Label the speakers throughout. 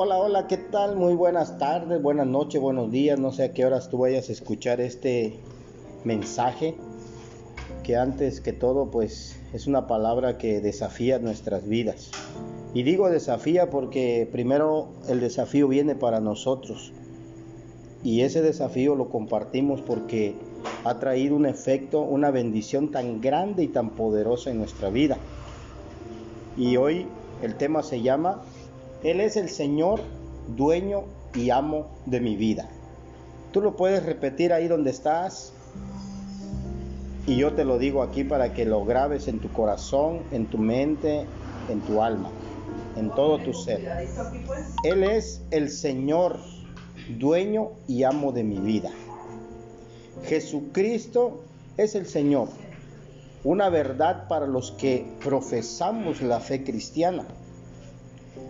Speaker 1: Hola, hola, ¿qué tal? Muy buenas tardes, buenas noches, buenos días. No sé a qué horas tú vayas a escuchar este mensaje, que antes que todo, pues es una palabra que desafía nuestras vidas. Y digo desafía porque primero el desafío viene para nosotros. Y ese desafío lo compartimos porque ha traído un efecto, una bendición tan grande y tan poderosa en nuestra vida. Y hoy el tema se llama Él es el Señor, dueño y amo de mi vida. Tú lo puedes repetir ahí donde estás. Y yo te lo digo aquí para que lo grabes en tu corazón, en tu mente, en tu alma, en todo tu ser. Él es el Señor, dueño y amo de mi vida. Jesucristo es el Señor, una verdad para los que profesamos la fe cristiana.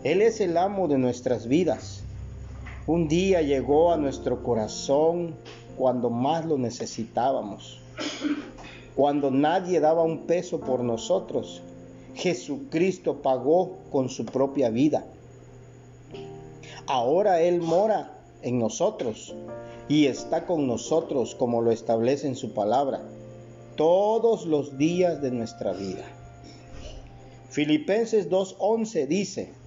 Speaker 1: Él es el amo de nuestras vidas. Un día llegó a nuestro corazón cuando más lo necesitábamos, cuando nadie daba un peso por nosotros. Jesucristo pagó con su propia vida. Ahora Él mora en nosotros y está con nosotros como lo establece en su palabra todos los días de nuestra vida. Filipenses 2.11 dice,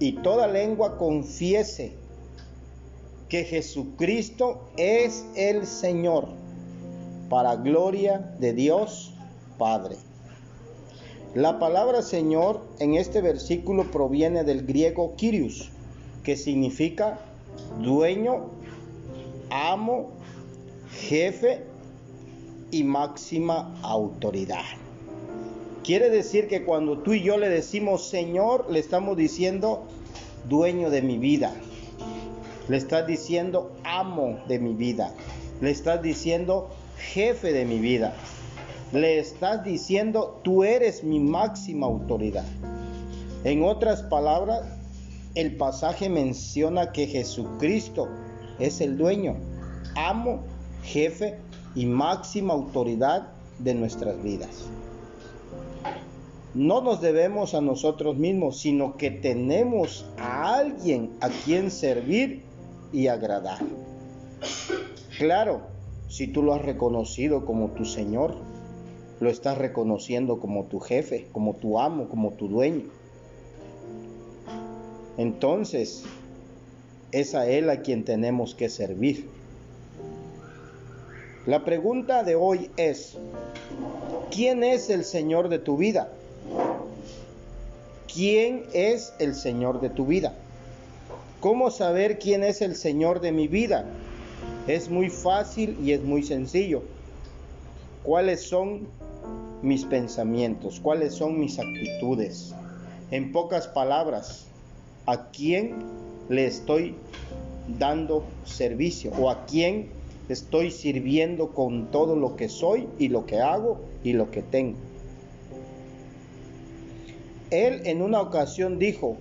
Speaker 1: y toda lengua confiese que Jesucristo es el Señor, para gloria de Dios Padre. La palabra Señor en este versículo proviene del griego Kyrios, que significa dueño, amo, jefe y máxima autoridad. Quiere decir que cuando tú y yo le decimos Señor, le estamos diciendo dueño de mi vida. Le estás diciendo amo de mi vida. Le estás diciendo jefe de mi vida. Le estás diciendo tú eres mi máxima autoridad. En otras palabras, el pasaje menciona que Jesucristo es el dueño, amo, jefe y máxima autoridad de nuestras vidas. No nos debemos a nosotros mismos, sino que tenemos a alguien a quien servir y agradar. Claro, si tú lo has reconocido como tu Señor, lo estás reconociendo como tu jefe, como tu amo, como tu dueño. Entonces, es a Él a quien tenemos que servir. La pregunta de hoy es, ¿quién es el Señor de tu vida? ¿Quién es el Señor de tu vida? ¿Cómo saber quién es el Señor de mi vida? Es muy fácil y es muy sencillo. ¿Cuáles son mis pensamientos? ¿Cuáles son mis actitudes? En pocas palabras, ¿a quién le estoy dando servicio o a quién estoy sirviendo con todo lo que soy y lo que hago y lo que tengo. Él en una ocasión dijo,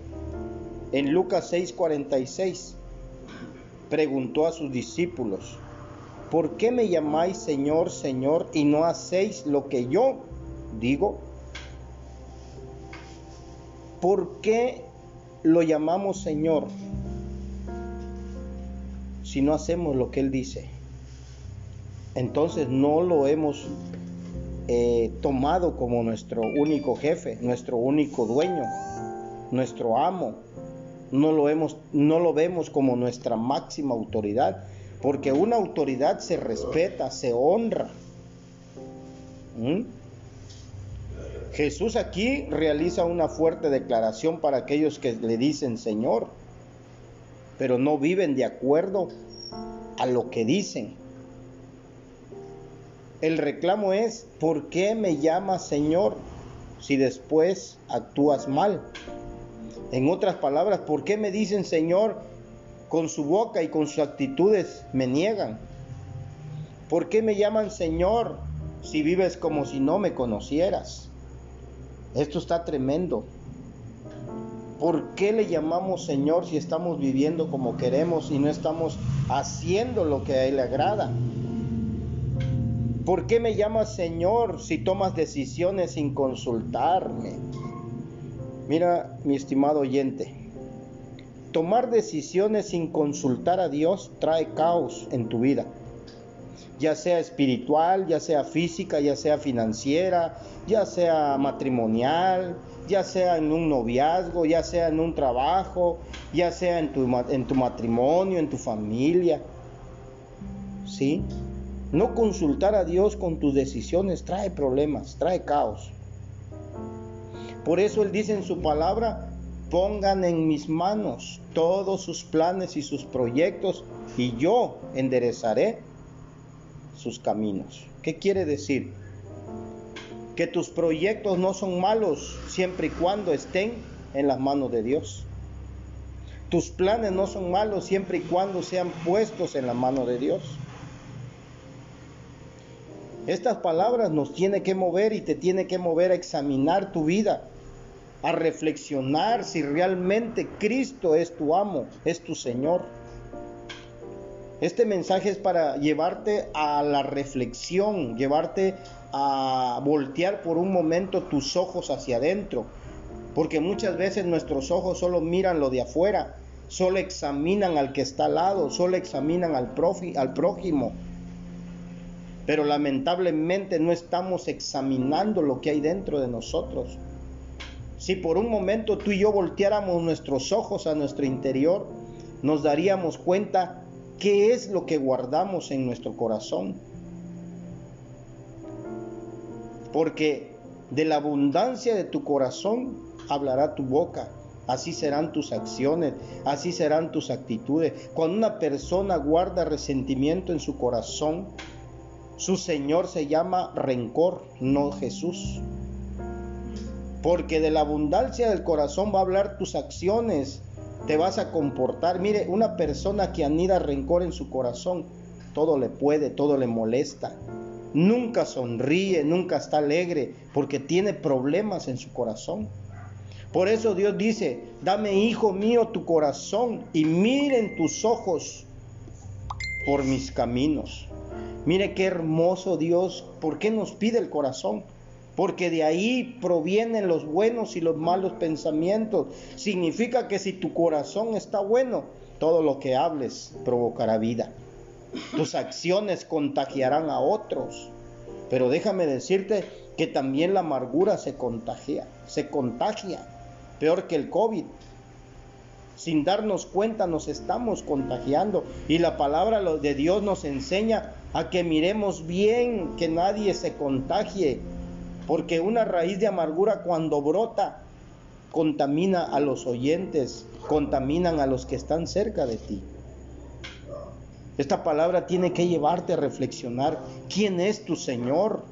Speaker 1: en Lucas 6:46, preguntó a sus discípulos, ¿por qué me llamáis Señor, Señor y no hacéis lo que yo digo? ¿Por qué lo llamamos Señor si no hacemos lo que Él dice? entonces no lo hemos eh, tomado como nuestro único jefe, nuestro único dueño, nuestro amo. No lo, vemos como nuestra máxima autoridad, porque una autoridad se respeta, se honra. ¿Mm? Jesús aquí realiza una fuerte declaración para aquellos que le dicen Señor, pero no viven de acuerdo a lo que dicen. El reclamo es, ¿por qué me llamas Señor si después actúas mal? En otras palabras, ¿por qué me dicen Señor con su boca y con sus actitudes me niegan? ¿Por qué me llaman Señor si vives como si no me conocieras? Esto está tremendo. ¿Por qué le llamamos Señor si estamos viviendo como queremos y no estamos haciendo lo que a Él le agrada? ¿Por qué me llamas Señor si tomas decisiones sin consultarme? Mira, mi estimado oyente, tomar decisiones sin consultar a Dios trae caos en tu vida, ya sea espiritual, ya sea física, ya sea financiera, ya sea matrimonial, ya sea en un noviazgo, ya sea en un trabajo, ya sea en tu, en tu matrimonio, en tu familia. ¿Sí? No consultar a Dios con tus decisiones trae problemas, trae caos. Por eso Él dice en su palabra, pongan en mis manos todos sus planes y sus proyectos y yo enderezaré sus caminos. ¿Qué quiere decir? Que tus proyectos no son malos siempre y cuando estén en las manos de Dios. Tus planes no son malos siempre y cuando sean puestos en la mano de Dios. Estas palabras nos tiene que mover y te tiene que mover a examinar tu vida, a reflexionar si realmente Cristo es tu amo, es tu Señor. Este mensaje es para llevarte a la reflexión, llevarte a voltear por un momento tus ojos hacia adentro, porque muchas veces nuestros ojos solo miran lo de afuera, solo examinan al que está al lado, solo examinan al, al prójimo, pero lamentablemente no estamos examinando lo que hay dentro de nosotros. Si por un momento tú y yo volteáramos nuestros ojos a nuestro interior, nos daríamos cuenta qué es lo que guardamos en nuestro corazón. Porque de la abundancia de tu corazón hablará tu boca. Así serán tus acciones, así serán tus actitudes. Cuando una persona guarda resentimiento en su corazón, su Señor se llama rencor, no Jesús. Porque de la abundancia del corazón va a hablar tus acciones, te vas a comportar. Mire, una persona que anida rencor en su corazón, todo le puede, todo le molesta. Nunca sonríe, nunca está alegre, porque tiene problemas en su corazón. Por eso Dios dice, dame hijo mío tu corazón y miren tus ojos por mis caminos. Mire qué hermoso Dios, ¿por qué nos pide el corazón? Porque de ahí provienen los buenos y los malos pensamientos. Significa que si tu corazón está bueno, todo lo que hables provocará vida. Tus acciones contagiarán a otros. Pero déjame decirte que también la amargura se contagia, se contagia, peor que el COVID sin darnos cuenta nos estamos contagiando. Y la palabra de Dios nos enseña a que miremos bien, que nadie se contagie, porque una raíz de amargura cuando brota contamina a los oyentes, contaminan a los que están cerca de ti. Esta palabra tiene que llevarte a reflexionar. Quién es tu Señor,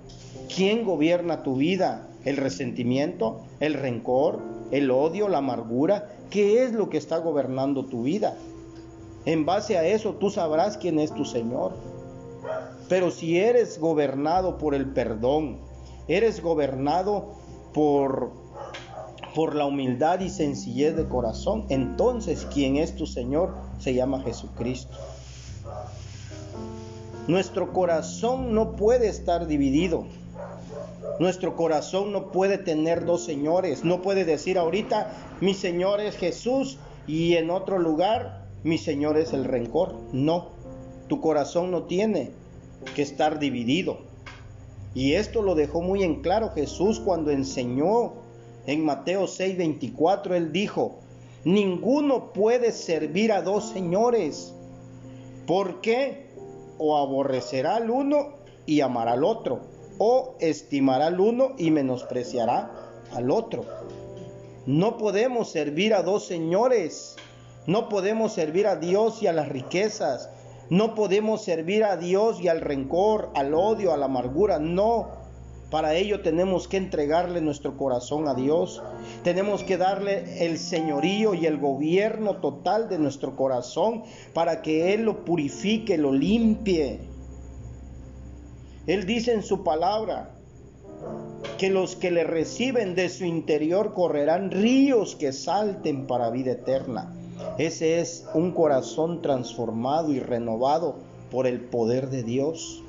Speaker 1: quién gobierna tu vida, el resentimiento, el rencor, el odio, la amargura, qué es lo que está gobernando tu vida. En base a eso tú sabrás quién es tu Señor. Pero si eres gobernado por el perdón, eres gobernado por, por la humildad y sencillez de corazón, entonces quien es tu Señor se llama Jesucristo. Nuestro corazón no puede estar dividido. Nuestro corazón no puede tener dos señores. No puede decir ahorita mi Señor es Jesús y en otro lugar mi Señor es el rencor. No, tu corazón no tiene que estar dividido. Y esto lo dejó muy en claro Jesús cuando enseñó en Mateo 6:24. Él dijo, ninguno puede servir a dos señores. porque O aborrecerá al uno y amará al otro o estimará al uno y menospreciará al otro. No podemos servir a dos señores. No podemos servir a Dios y a las riquezas. No podemos servir a Dios y al rencor, al odio, a la amargura. No. Para ello tenemos que entregarle nuestro corazón a Dios. Tenemos que darle el señorío y el gobierno total de nuestro corazón para que Él lo purifique, lo limpie. Él dice en su palabra que los que le reciben de su interior correrán ríos que salten para vida eterna. Ese es un corazón transformado y renovado por el poder de Dios.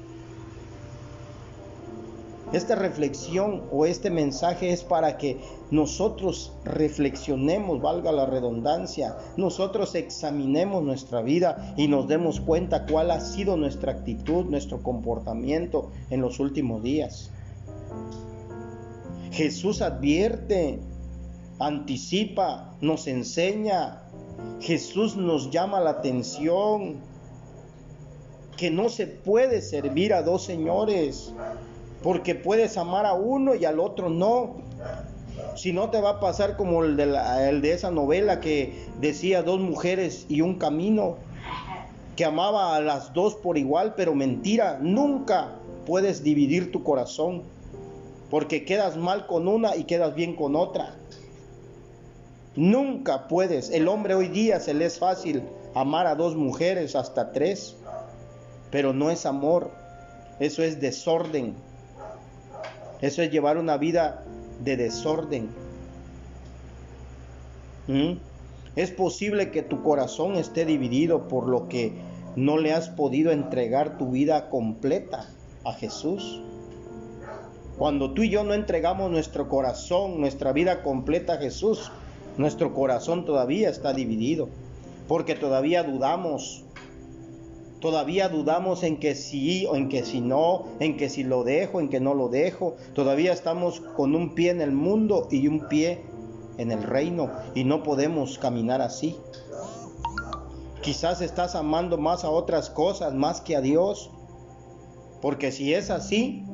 Speaker 1: Esta reflexión o este mensaje es para que nosotros reflexionemos, valga la redundancia, nosotros examinemos nuestra vida y nos demos cuenta cuál ha sido nuestra actitud, nuestro comportamiento en los últimos días. Jesús advierte, anticipa, nos enseña. Jesús nos llama la atención que no se puede servir a dos señores porque puedes amar a uno y al otro no. Si no te va a pasar como el de, el de esa novela que decía dos mujeres y un camino, que amaba a las dos por igual, pero mentira, nunca puedes dividir tu corazón, porque quedas mal con una y quedas bien con otra. Nunca puedes. El hombre hoy día se le es fácil amar a dos mujeres, hasta tres, pero no es amor, eso es desorden. Eso es llevar una vida de desorden. ¿Mm? Es posible que tu corazón esté dividido por lo que no le has podido entregar tu vida completa a Jesús. Cuando tú y yo no entregamos nuestro corazón, nuestra vida completa a Jesús, nuestro corazón todavía está dividido, porque todavía dudamos, Todavía dudamos en que sí o en que si no, en que si lo dejo, en que no lo dejo. Todavía estamos con un pie en el mundo y un pie en el reino y no podemos caminar así. Quizás estás amando más a otras cosas más que a Dios. Porque si es así,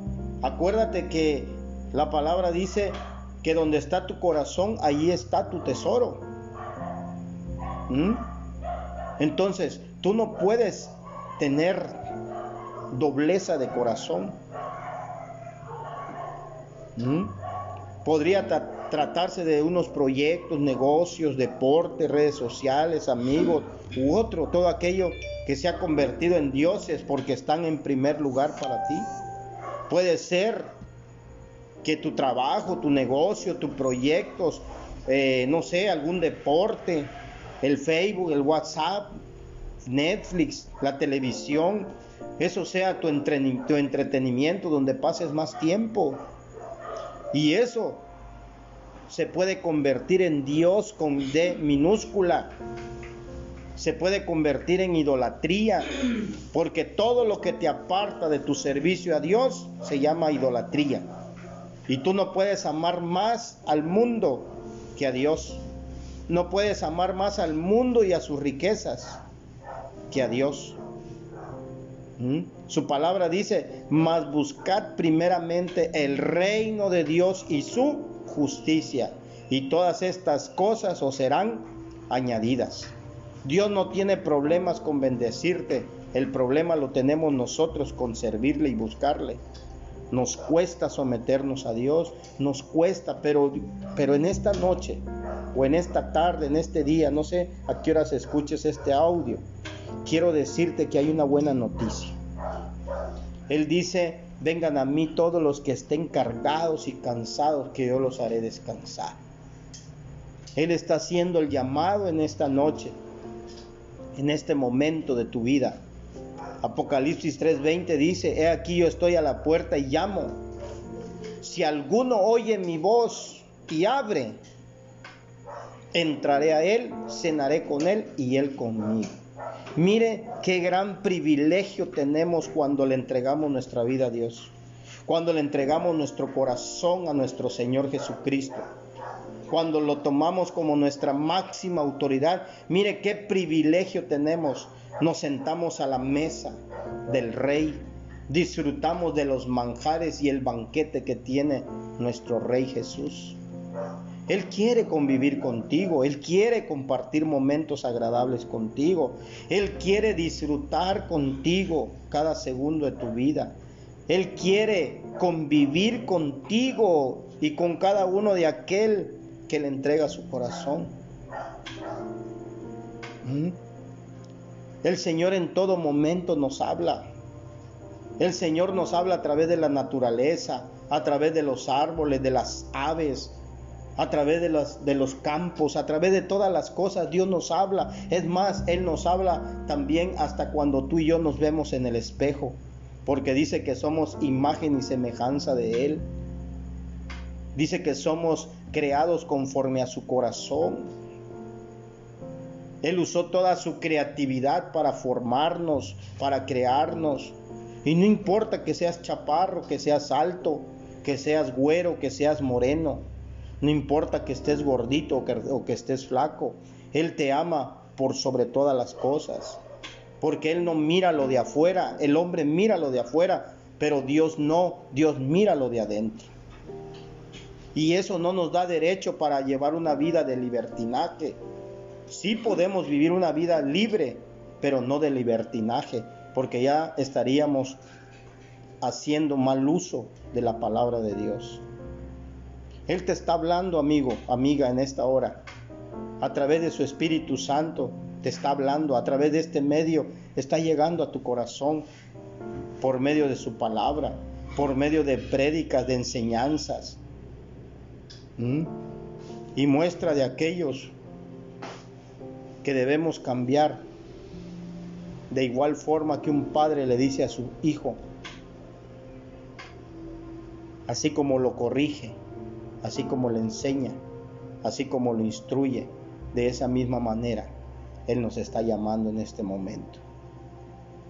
Speaker 1: acuérdate que la palabra dice que donde está tu corazón, allí está tu tesoro. ¿Mm? Entonces, tú no puedes tener dobleza de corazón. ¿Mm? Podría tratarse de unos proyectos, negocios, deportes, redes sociales, amigos u otro, todo aquello que se ha convertido en dioses porque están en primer lugar para ti. Puede ser que tu trabajo, tu negocio, tus proyectos, eh, no sé, algún deporte, el Facebook, el WhatsApp, Netflix, la televisión, eso sea tu, entretenimiento donde pases más tiempo. Y eso se puede convertir en Dios con D minúscula. Se puede convertir en idolatría, porque todo lo que te aparta de tu servicio a Dios se llama idolatría. Y tú no puedes amar más al mundo que a Dios. No puedes amar más al mundo y a sus riquezas que a Dios. ¿Mm? Su palabra dice, mas buscad primeramente el reino de Dios y su justicia, y todas estas cosas os serán añadidas. Dios no tiene problemas con bendecirte, el problema lo tenemos nosotros con servirle y buscarle. Nos cuesta someternos a Dios, nos cuesta, pero, pero en esta noche o en esta tarde, en este día, no sé a qué horas escuches este audio, quiero decirte que hay una buena noticia. Él dice, vengan a mí todos los que estén cargados y cansados, que yo los haré descansar. Él está haciendo el llamado en esta noche, en este momento de tu vida. Apocalipsis 3:20 dice, he aquí yo estoy a la puerta y llamo. Si alguno oye mi voz y abre, entraré a él, cenaré con él y él conmigo. Mire qué gran privilegio tenemos cuando le entregamos nuestra vida a Dios, cuando le entregamos nuestro corazón a nuestro Señor Jesucristo, cuando lo tomamos como nuestra máxima autoridad. Mire qué privilegio tenemos. Nos sentamos a la mesa del Rey, disfrutamos de los manjares y el banquete que tiene nuestro Rey Jesús. Él quiere convivir contigo, Él quiere compartir momentos agradables contigo, Él quiere disfrutar contigo cada segundo de tu vida. Él quiere convivir contigo y con cada uno de aquel que le entrega su corazón. ¿Mm? El Señor en todo momento nos habla. El Señor nos habla a través de la naturaleza, a través de los árboles, de las aves, a través de los, de los campos, a través de todas las cosas, Dios nos habla. Es más, Él nos habla también hasta cuando tú y yo nos vemos en el espejo. porque dice que somos imagen y semejanza de Él. Dice que somos creados conforme a su corazón. Él usó toda su creatividad para formarnos, para crearnos. Y no importa que seas chaparro, que seas alto, que seas güero, que seas moreno. No importa que estés gordito o que, estés flaco. Él te ama por sobre todas las cosas. Porque Él no mira lo de afuera. El hombre mira lo de afuera. Pero Dios no. Dios mira lo de adentro. Y eso no nos da derecho para llevar una vida de libertinaje. Sí podemos vivir una vida libre, pero no de libertinaje, porque ya estaríamos haciendo mal uso de la palabra de Dios. Él te está hablando, amigo, amiga, en esta hora. A través de su Espíritu Santo te está hablando, a través de este medio está llegando a tu corazón por medio de su palabra, por medio de prédicas, de enseñanzas. ¿Mm? Y muestra de aquellos que debemos cambiar de igual forma que un padre le dice a su hijo, así como lo corrige, así como le enseña, así como lo instruye, de esa misma manera Él nos está llamando en este momento.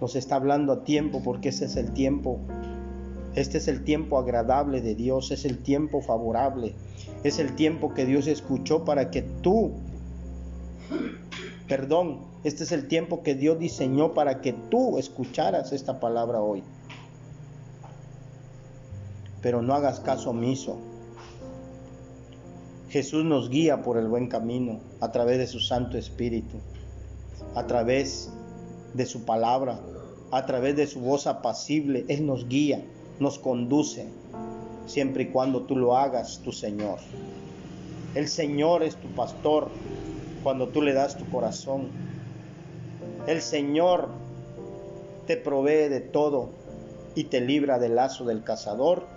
Speaker 1: Nos está hablando a tiempo porque ese es el tiempo, este es el tiempo agradable de Dios, es el tiempo favorable, es el tiempo que Dios escuchó para que tú Perdón, este es el tiempo que Dios diseñó para que tú escucharas esta palabra hoy. Pero no hagas caso omiso. Jesús nos guía por el buen camino a través de su Santo Espíritu, a través de su palabra, a través de su voz apacible. Él nos guía, nos conduce, siempre y cuando tú lo hagas, tu Señor. El Señor es tu pastor, cuando tú le das tu corazón. El Señor te provee de todo y te libra del lazo del cazador,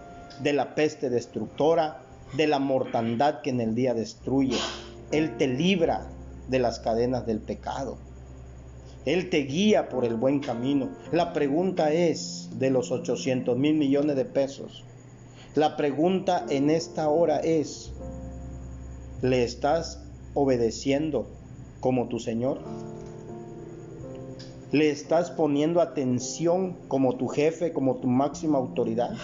Speaker 1: de la peste destructora, de la mortandad que en el día destruye. Él te libra de las cadenas del pecado. Él te guía por el buen camino. La pregunta es de los 800 mil millones de pesos. La pregunta en esta hora es, ¿le estás obedeciendo como tu Señor? ¿Le estás poniendo atención como tu jefe, como tu máxima autoridad?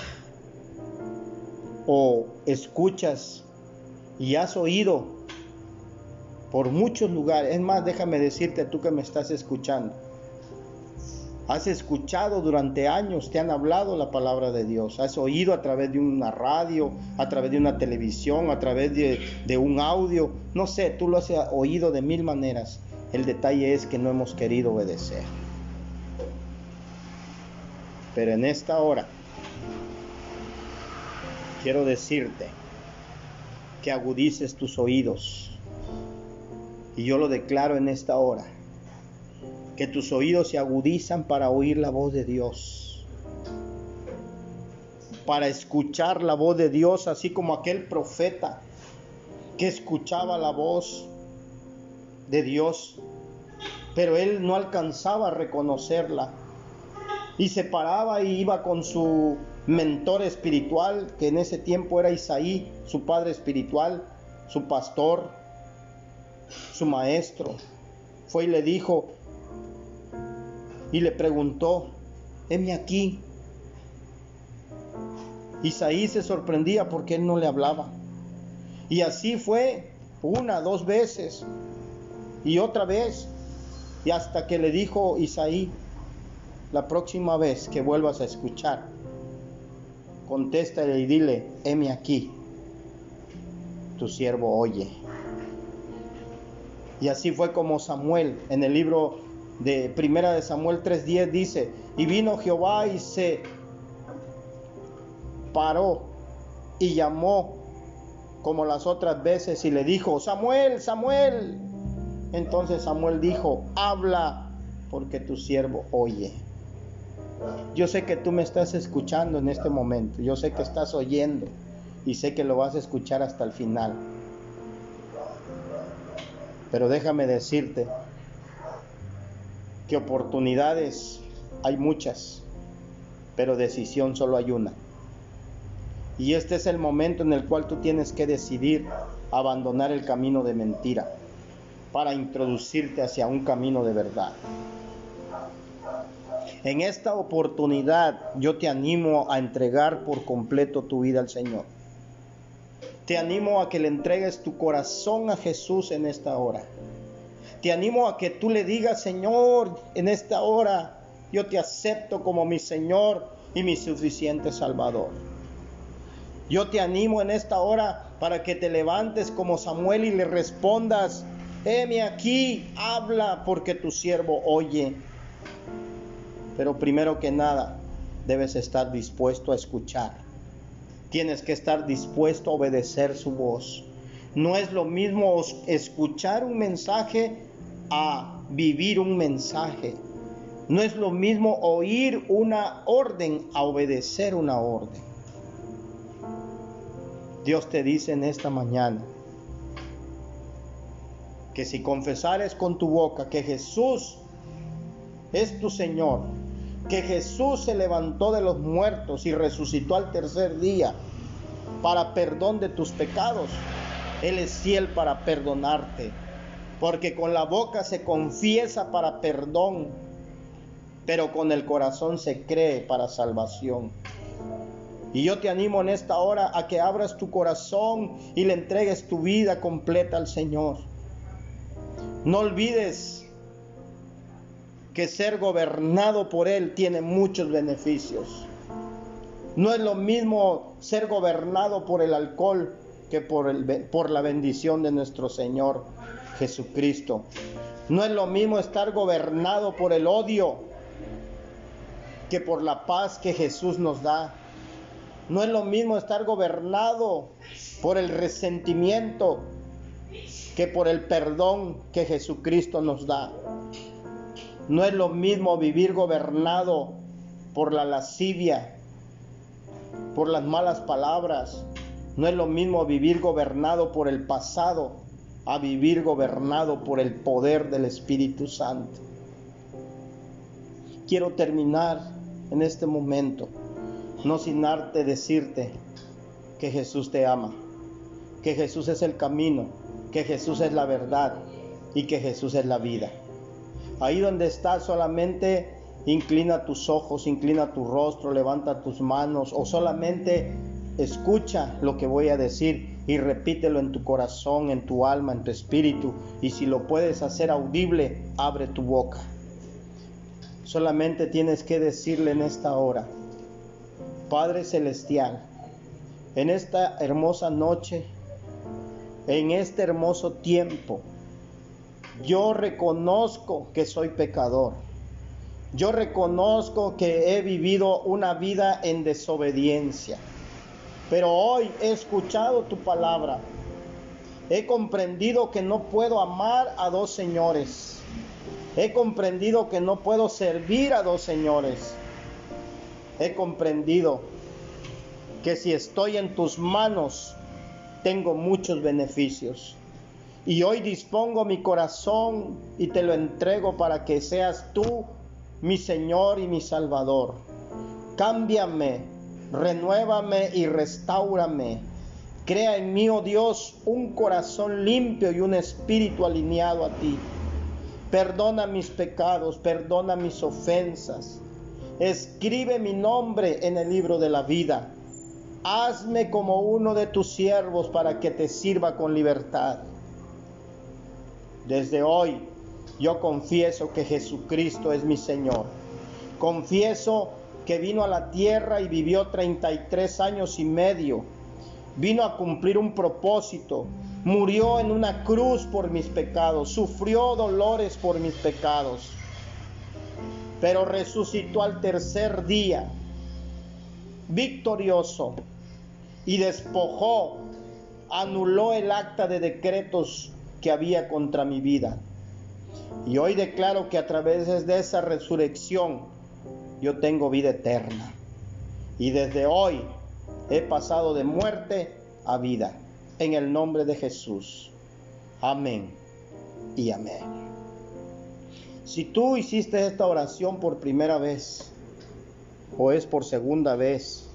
Speaker 1: ¿O escuchas y has oído por muchos lugares? Es más, déjame decirte tú que me estás escuchando Has escuchado durante años, te han hablado la palabra de Dios. Has oído a través de una radio, a través de una televisión, a través de, un audio. No sé, tú lo has oído de mil maneras. El detalle es que no hemos querido obedecer. Pero en esta hora quiero decirte que agudices tus oídos. Y yo lo declaro en esta hora que tus oídos se agudizan para oír la voz de Dios, para escuchar la voz de Dios, así como aquel profeta que escuchaba la voz de Dios, pero él no alcanzaba a reconocerla y se paraba y iba con su mentor espiritual, que en ese tiempo era Isaí, su padre espiritual, su pastor, su maestro. Fue y le dijo, y le preguntó, heme aquí. Isaí se sorprendía porque él no le hablaba. Y así fue una, dos veces y otra vez. Y hasta que le dijo Isaí, la próxima vez que vuelvas a escuchar, contéstale y dile, heme aquí, tu siervo oye. Y así fue como Samuel en el libro de Primera de Samuel 3:10 dice, y vino Jehová y se paró y llamó como las otras veces y le dijo, Samuel, Samuel. Entonces Samuel dijo, habla porque tu siervo oye. Yo sé que tú me estás escuchando en este momento, yo sé que estás oyendo y sé que lo vas a escuchar hasta el final. Pero déjame decirte oportunidades hay muchas, pero decisión solo hay una. Y este es el momento en el cual tú tienes que decidir abandonar el camino de mentira para introducirte hacia un camino de verdad. En esta oportunidad yo te animo a entregar por completo tu vida al Señor. Te animo a que le entregues tu corazón a Jesús en esta hora. Te animo a que tú le digas, Señor, en esta hora yo te acepto como mi Señor y mi suficiente Salvador. Yo te animo en esta hora para que te levantes como Samuel y le respondas, heme aquí, habla porque tu siervo oye. Pero primero que nada, debes estar dispuesto a escuchar. Tienes que estar dispuesto a obedecer su voz. No es lo mismo escuchar un mensaje a vivir un mensaje. No es lo mismo oír una orden a obedecer una orden. Dios te dice en esta mañana que si confesares con tu boca que Jesús es tu Señor, que Jesús se levantó de los muertos y resucitó al tercer día para perdón de tus pecados, Él es fiel para perdonarte, porque con la boca se confiesa para perdón, pero con el corazón se cree para salvación. Y yo te animo en esta hora a que abras tu corazón y le entregues tu vida completa al Señor. No olvides que ser gobernado por Él tiene muchos beneficios. No es lo mismo ser gobernado por el alcohol que por, la bendición de nuestro Señor Jesucristo. No es lo mismo estar gobernado por el odio que por la paz que Jesús nos da. No es lo mismo estar gobernado por el resentimiento que por el perdón que Jesucristo nos da. No es lo mismo vivir gobernado por la lascivia, por las malas palabras. No es lo mismo vivir gobernado por el pasado a vivir gobernado por el poder del Espíritu Santo. Quiero terminar en este momento no sin arte decirte que Jesús te ama, que Jesús es el camino, que Jesús es la verdad y que Jesús es la vida. Ahí donde estás solamente inclina tus ojos, inclina tu rostro, levanta tus manos o solamente escucha lo que voy a decir y repítelo en tu corazón, en tu alma, en tu espíritu. Y si lo puedes hacer audible, abre tu boca. Solamente tienes que decirle en esta hora, Padre Celestial, en esta hermosa noche, en este hermoso tiempo, yo reconozco que soy pecador. Yo reconozco que he vivido una vida en desobediencia. Pero hoy he escuchado tu palabra. He comprendido que no puedo amar a dos señores. He comprendido que no puedo servir a dos señores he comprendido que si estoy en tus manos, tengo muchos beneficios. Y hoy dispongo mi corazón y te lo entrego para que seas tú mi Señor y mi Salvador. Cámbiame, renuévame y restaurame. Crea en mí, oh Dios, un corazón limpio y un espíritu alineado a ti. Perdona mis pecados, perdona mis ofensas escribe mi nombre en el libro de la vida. Hazme como uno de tus siervos para que te sirva con libertad. Desde hoy yo confieso que Jesucristo es mi Señor. Confieso que vino a la tierra y vivió 33 años y medio. Vino a cumplir un propósito. Murió en una cruz por mis pecados. Sufrió dolores por mis pecados pero resucitó al tercer día, victorioso, y despojó, anuló el acta de decretos que había contra mi vida. Y hoy declaro que a través de esa resurrección yo tengo vida eterna. Y desde hoy he pasado de muerte a vida. En el nombre de Jesús. Amén y amén. Si tú hiciste esta oración por primera vez, o es por segunda vez,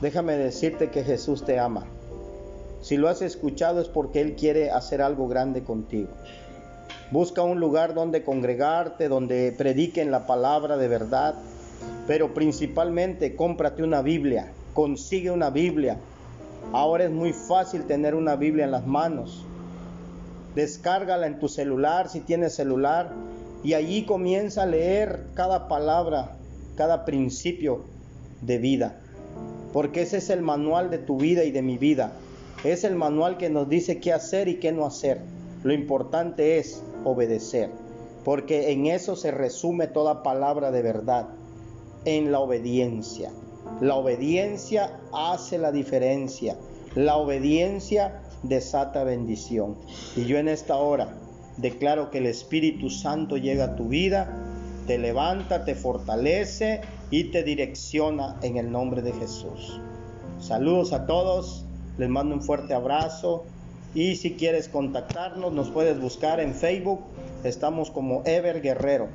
Speaker 1: déjame decirte que Jesús te ama. Si lo has escuchado es porque Él quiere hacer algo grande contigo. Busca un lugar donde congregarte, donde prediquen la palabra de verdad, pero principalmente cómprate una Biblia, consigue una Biblia. Ahora es muy fácil tener una Biblia en las manos. Descárgala en tu celular si tienes celular y allí comienza a leer cada palabra, cada principio de vida. Porque ese es el manual de tu vida y de mi vida. Es el manual que nos dice qué hacer y qué no hacer. Lo importante es obedecer, porque en eso se resume toda palabra de verdad, en la obediencia. La obediencia hace la diferencia. La obediencia desata bendición. Y yo en esta hora declaro que el Espíritu Santo llega a tu vida, te levanta, te fortalece y te direcciona en el nombre de Jesús. Saludos a todos, les mando un fuerte abrazo y si quieres contactarnos, nos puedes buscar en Facebook. Estamos como Ever Guerrero.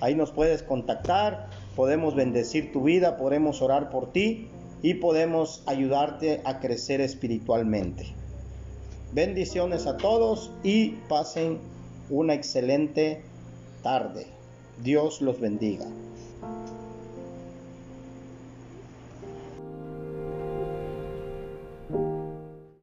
Speaker 1: Ahí nos puedes contactar, podemos bendecir tu vida, podemos orar por ti y podemos ayudarte a crecer espiritualmente. Bendiciones a todos y pasen una excelente tarde. Dios los bendiga.